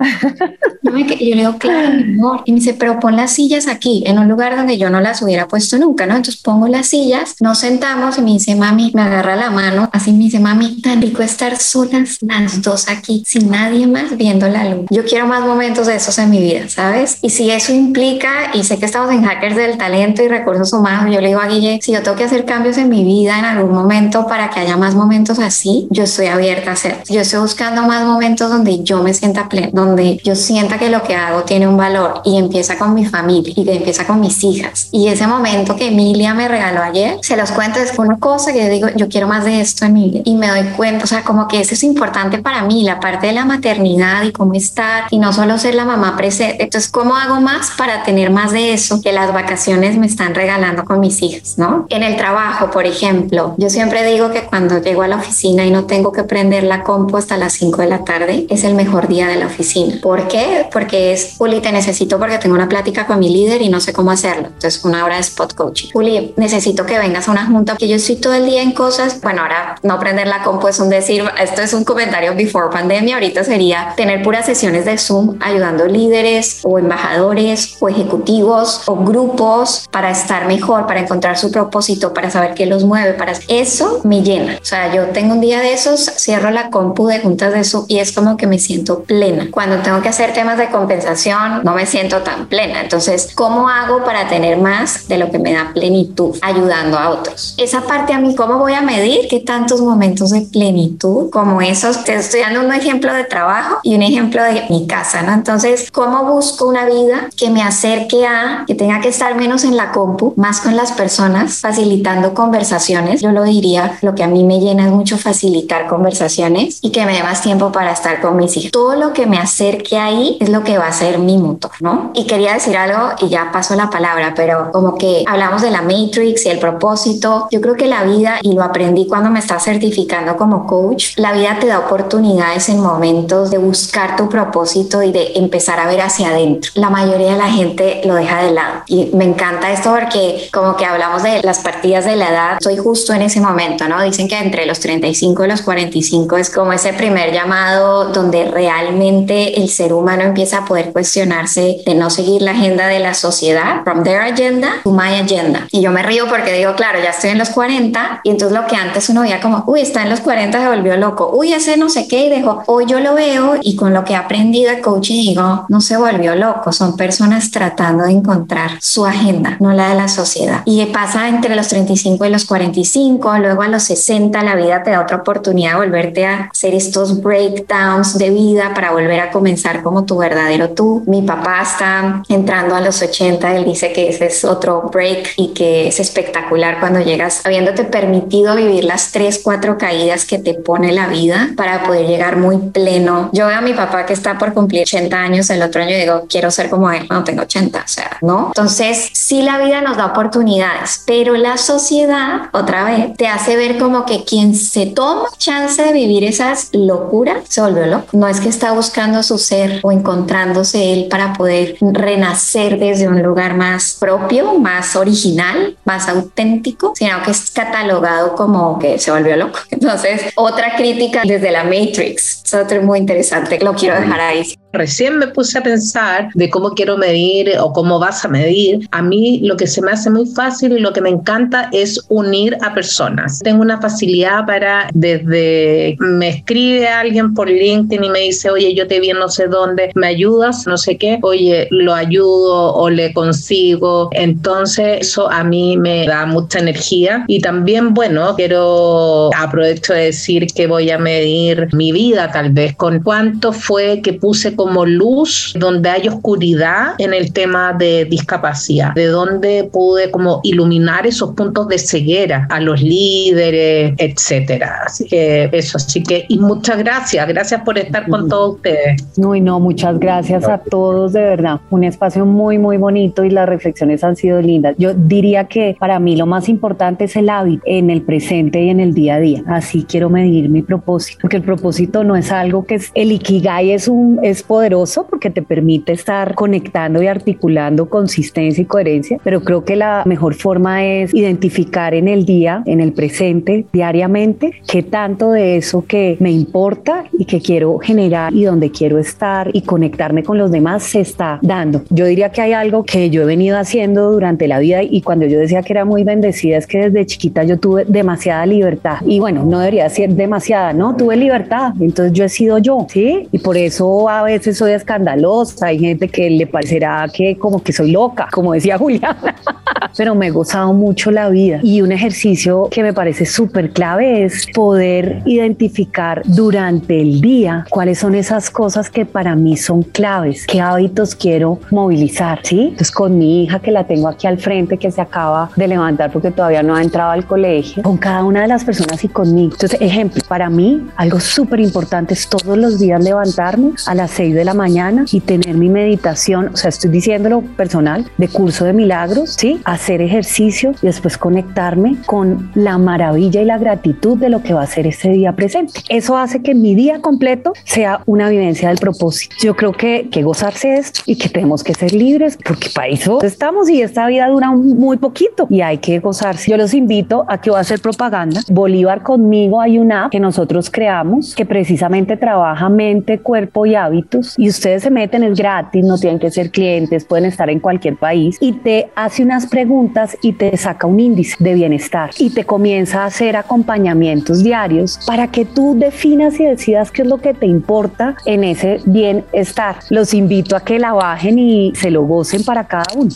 Y yo le digo, claro, mi amor. Y me dice, pero pon las sillas aquí, en un lugar donde yo no las hubiera puesto nunca, ¿no? Entonces pongo las sillas, nos sentamos y me dice, mami, me agarra la mano, así me dice, mami, tan rico estar solas las dos aquí, sin nadie más viendo la luna. Yo quiero más momentos de esos en mi vida, ¿sabes? Y si eso implica, y sé que estamos en Hackers del Talento y Recursos Humanos, yo le digo a Guille, si yo tengo que hacer cambios en mi vida en algún momento para que haya más momentos así, yo estoy abierta a hacer. Yo estoy buscando más momentos donde yo me sienta plena, donde yo sienta que lo que hago tiene un valor y empieza con mi familia y que empieza con mis hijas. Y ese momento que Emilia me regaló ayer, se los cuento, es una cosa que yo digo, yo quiero más de esto en mi vida. Y me doy cuenta, o sea, como que es importante para mí, la parte de la maternidad y cómo estar y no solo ser la mamá presente. Entonces, ¿cómo hago más para tener más de eso que las vacaciones me están regalando con mis hijas, ¿no? En el trabajo, por ejemplo, yo siempre digo que cuando llego a la oficina y no tengo que prender la compu hasta las 5 de la tarde, es el mejor día de la oficina. ¿Por qué? Porque es, Juli, te necesito porque tengo una plática con mi líder y no sé cómo hacerlo. Entonces, una hora de spot coaching. Juli, necesito que vengas a una junta que yo estoy todo el día en cosas. Bueno, ahora no prender la compu es un decir, esto es un comentario before pandemia. Ahorita sería tener puras sesiones de Zoom ayudando líderes o embajadores o ejecutivos o grupos para estar mejor, para encontrar su propósito, para saber qué los mueve. Para eso me llena. O sea, yo tengo un día de esos, cierro la compu de juntas de Zoom y es como que me siento plena. Cuando tengo que hacer temas de compensación, no me siento tan plena. Entonces, ¿cómo hago para tener más de lo que me da plenitud ayudando a otros? Esa parte a mí, ¿cómo voy a medir qué tantos momentos de plenitud como esos? Te estoy dando un ejemplo de trabajo y un ejemplo de mi casa, ¿no? Entonces, ¿cómo busco una vida que me acerque a que tenga que estar menos en la compu, más con las personas, facilitando conversaciones? Yo lo diría, lo que a mí me llena es mucho facilitar conversaciones y que me dé más tiempo para estar con mis hijos. Todo lo que me acerque ahí es lo que va a ser mi motor, ¿no? Y quería decir algo y ya paso la palabra, pero como que hablamos de la Matrix y el propósito, yo creo que la vida, y lo aprendí cuando me estaba certificando como coach, la vida te da oportunidades en momentos de buscar tu propósito y de empezar a ver hacia adentro. La mayoría de la gente lo deja de lado y me encanta esto porque como que hablamos de las partidas de la edad, soy justo en ese momento, ¿no? Dicen que entre los 35 y los 45 es como ese primer llamado donde realmente el ser humano empieza a poder cuestionarse de no seguir la agenda de la sociedad, from their agenda to my agenda. Y yo me río porque digo, claro, ya estoy en los 40 y entonces lo que antes uno veía como, uy, está en los 40, se volvió loco, uy, ese no sé qué y dejó, hoy yo lo veo y con lo que he aprendido de coaching digo, no se volvió loco, son personas tratando de encontrar su agenda, no la de la sociedad. Y pasa entre los 35 y los 45, luego a los 60 la vida te da otra oportunidad de volverte a hacer estos breakdowns de vida para volver a comenzar como tu verdadero tú. Mi papá está entrando a los 80, él dice que ese es otro break y que es espectacular cuando llegas habiéndote permitido vivir las tres, cuatro caídas que te pone la vida para poder llegar muy pleno. Yo veo a mi papá que está por cumplir 80 años el otro año y digo, quiero ser como él cuando tengo 80, o sea, ¿no? Entonces, sí la vida nos da oportunidades, pero la sociedad, otra vez, te hace ver como que quien se toma chance de vivir esas locuras se volvió loco. No es que está buscando su ser o encontrándose él para poder renacer desde un lugar más propio, más original, más auténtico, sino que es catalogado como que se volvió loco. Entonces, otra crítica desde la Matrix. Es otro muy interesante. Lo quiero dejar ahí.
Recién me puse a pensar de cómo quiero medir o cómo vas a medir. A mí lo que se me hace muy fácil y lo que me encanta es unir a personas. Tengo una facilidad para desde me escribe alguien por LinkedIn y me dice, oye, yo te vi en no sé dónde, ¿me ayudas? No sé qué. Oye, lo ayudo o le consigo. Entonces eso a mí me da mucha energía y también, bueno, quiero aprovecho de decir que voy a medir mi vida tal vez con cuánto fue que puse como luz donde hay oscuridad en el tema de discapacidad, de dónde pude como iluminar esos puntos de ceguera a los líderes, etcétera. Así que eso, así que y muchas gracias, gracias por estar con todos ustedes.
No, y no, muchas gracias a todos, de verdad. Un espacio muy, muy bonito y las reflexiones han sido lindas. Yo diría que para mí lo más importante es el hábito en el presente y en el día a día. Así quiero medir mi propósito, porque el propósito no es algo que es el ikigai es un es poderoso porque te permite estar conectando y articulando consistencia y coherencia, pero creo que la mejor forma es identificar en el día, en el presente, diariamente, qué tanto de eso que me importa y que quiero generar y donde quiero estar y conectarme con los demás se está dando. Yo diría que hay algo que yo he venido haciendo durante la vida y cuando yo decía que era muy bendecida es que desde chiquita yo tuve demasiada libertad y bueno, no debería ser demasiada, ¿no? Tuve libertad, entonces yo he sido yo, ¿sí? Y por eso a veces soy escandalosa, hay gente que le parecerá que como que soy loca, como decía [LAUGHS] Juliana, pero me he gozado mucho la vida y un ejercicio que me parece súper clave es poder identificar durante el día cuáles son esas cosas que para mí son claves, qué hábitos quiero movilizar, ¿sí? Entonces con mi hija que la tengo aquí al frente, que se acaba de levantar porque todavía no ha entrado al colegio, con cada una de las personas y conmigo. Entonces, ejemplo, para mí algo súper importante es todos los días levantarme a las 6 de la mañana y tener mi meditación, o sea, estoy diciéndolo personal, de curso de milagros, ¿sí? Hacer ejercicio y después conectarme con la maravilla y la gratitud de lo que va a ser ese día presente. Eso hace que mi día completo sea una vivencia del propósito. Yo creo que, que gozarse esto y que tenemos que ser libres porque para eso estamos y esta vida dura muy poquito y hay que gozarse. Yo los invito a que voy a hacer propaganda. Bolívar conmigo hay una app que nosotros creamos que precisamente trabaja mente, cuerpo y y ustedes se meten, es gratis, no tienen que ser clientes, pueden estar en cualquier país y te hace unas preguntas y te saca un índice de bienestar y te comienza a hacer acompañamientos diarios para que tú definas y decidas qué es lo que te importa en ese bienestar. Los invito a que la bajen y se lo gocen para cada uno.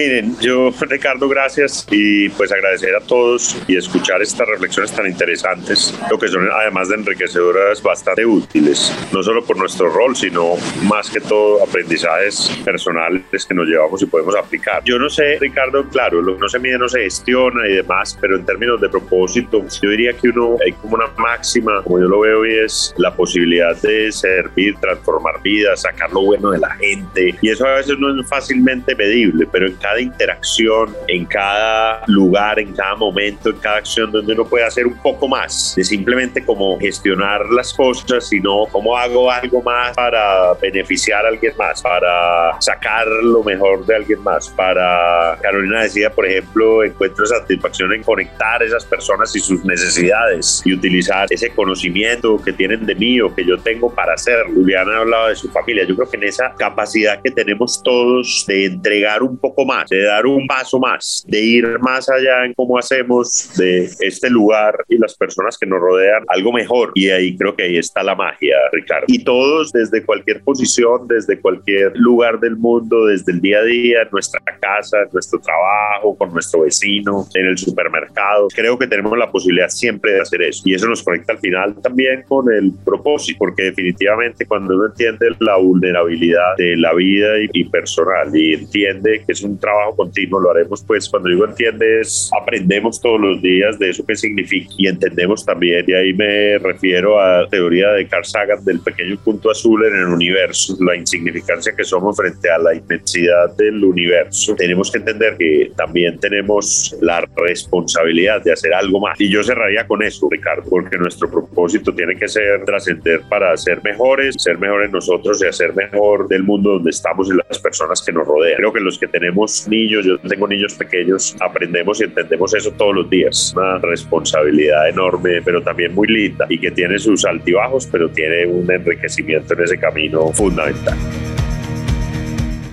Miren, yo, Ricardo, gracias y pues agradecer a todos y escuchar estas reflexiones tan interesantes, lo que son además de enriquecedoras, bastante útiles, no solo por nuestro rol, sino más que todo aprendizajes personales que nos llevamos y podemos aplicar. Yo no sé, Ricardo, claro, lo que no se mide no se gestiona y demás, pero en términos de propósito, yo diría que uno hay como una máxima, como yo lo veo, y es la posibilidad de servir, transformar vidas, sacar lo bueno de la gente, y eso a veces no es fácilmente medible, pero en cada cada interacción, en cada lugar, en cada momento, en cada acción donde uno puede hacer un poco más de simplemente como gestionar las cosas, sino cómo hago algo más para beneficiar a alguien más, para sacar lo mejor de alguien más, para Carolina decía, por ejemplo, encuentro satisfacción en conectar esas personas y sus necesidades y utilizar ese conocimiento que tienen de mí o que yo tengo para hacerlo. Juliana hablaba de su familia, yo creo que en esa capacidad que tenemos todos de entregar un poco más de dar un paso más, de ir más allá en cómo hacemos de este lugar y las personas que nos rodean algo mejor. Y ahí creo que ahí está la magia, Ricardo. Y todos desde cualquier posición, desde cualquier lugar del mundo, desde el día a día, en nuestra casa, en nuestro trabajo, con nuestro vecino, en el supermercado, creo que tenemos la posibilidad siempre de hacer eso. Y eso nos conecta al final también con el propósito, porque definitivamente cuando uno entiende la vulnerabilidad de la vida y, y personal y entiende que es un trabajo trabajo continuo, lo haremos pues cuando digo entiendes, aprendemos todos los días de eso que significa y entendemos también, y ahí me refiero a la teoría de Carl Sagan del pequeño punto azul en el universo, la insignificancia que somos frente a la inmensidad del universo. Tenemos que entender que también tenemos la responsabilidad de hacer algo más. Y yo cerraría con eso, Ricardo, porque nuestro propósito tiene que ser trascender para ser mejores, ser mejores nosotros y hacer mejor del mundo donde estamos y las personas que nos rodean. Creo que los que tenemos tenemos niños, yo tengo niños pequeños, aprendemos y entendemos eso todos los días. Una responsabilidad enorme, pero también muy linda y que tiene sus altibajos, pero tiene un enriquecimiento en ese camino fundamental.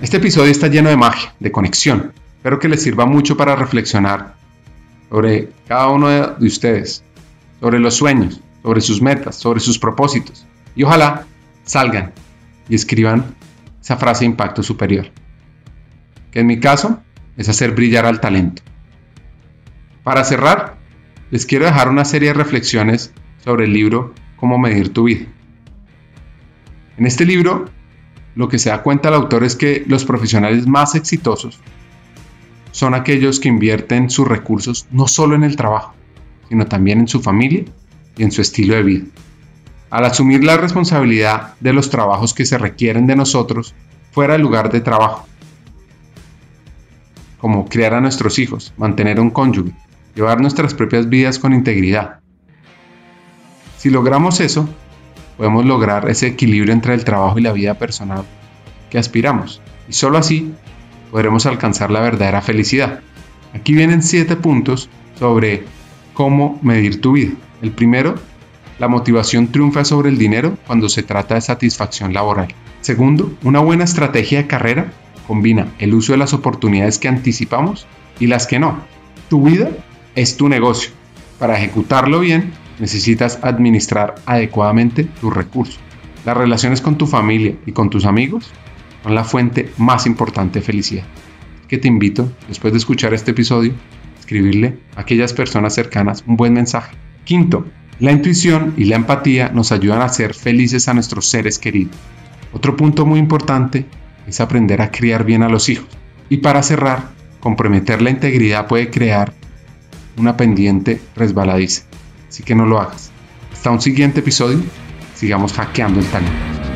Este episodio está lleno de magia, de conexión. Espero que les sirva mucho para reflexionar sobre cada uno de ustedes, sobre los sueños, sobre sus metas, sobre sus propósitos. Y ojalá salgan y escriban esa frase de impacto superior. Que en mi caso es hacer brillar al talento. Para cerrar, les quiero dejar una serie de reflexiones sobre el libro Cómo medir tu vida. En este libro, lo que se da cuenta el autor es que los profesionales más exitosos son aquellos que invierten sus recursos no solo en el trabajo, sino también en su familia y en su estilo de vida. Al asumir la responsabilidad de los trabajos que se requieren de nosotros fuera del lugar de trabajo, como criar a nuestros hijos, mantener un cónyuge, llevar nuestras propias vidas con integridad. Si logramos eso, podemos lograr ese equilibrio entre el trabajo y la vida personal que aspiramos, y solo así podremos alcanzar la verdadera felicidad. Aquí vienen siete puntos sobre cómo medir tu vida. El primero, la motivación triunfa sobre el dinero cuando se trata de satisfacción laboral. Segundo, una buena estrategia de carrera combina el uso de las oportunidades que anticipamos y las que no. Tu vida es tu negocio. Para ejecutarlo bien, necesitas administrar adecuadamente tus recursos. Las relaciones con tu familia y con tus amigos son la fuente más importante de felicidad. Que te invito, después de escuchar este episodio, a escribirle a aquellas personas cercanas un buen mensaje. Quinto, la intuición y la empatía nos ayudan a ser felices a nuestros seres queridos. Otro punto muy importante es aprender a criar bien a los hijos. Y para cerrar, comprometer la integridad puede crear una pendiente resbaladiza. Así que no lo hagas. Hasta un siguiente episodio, sigamos hackeando el talento.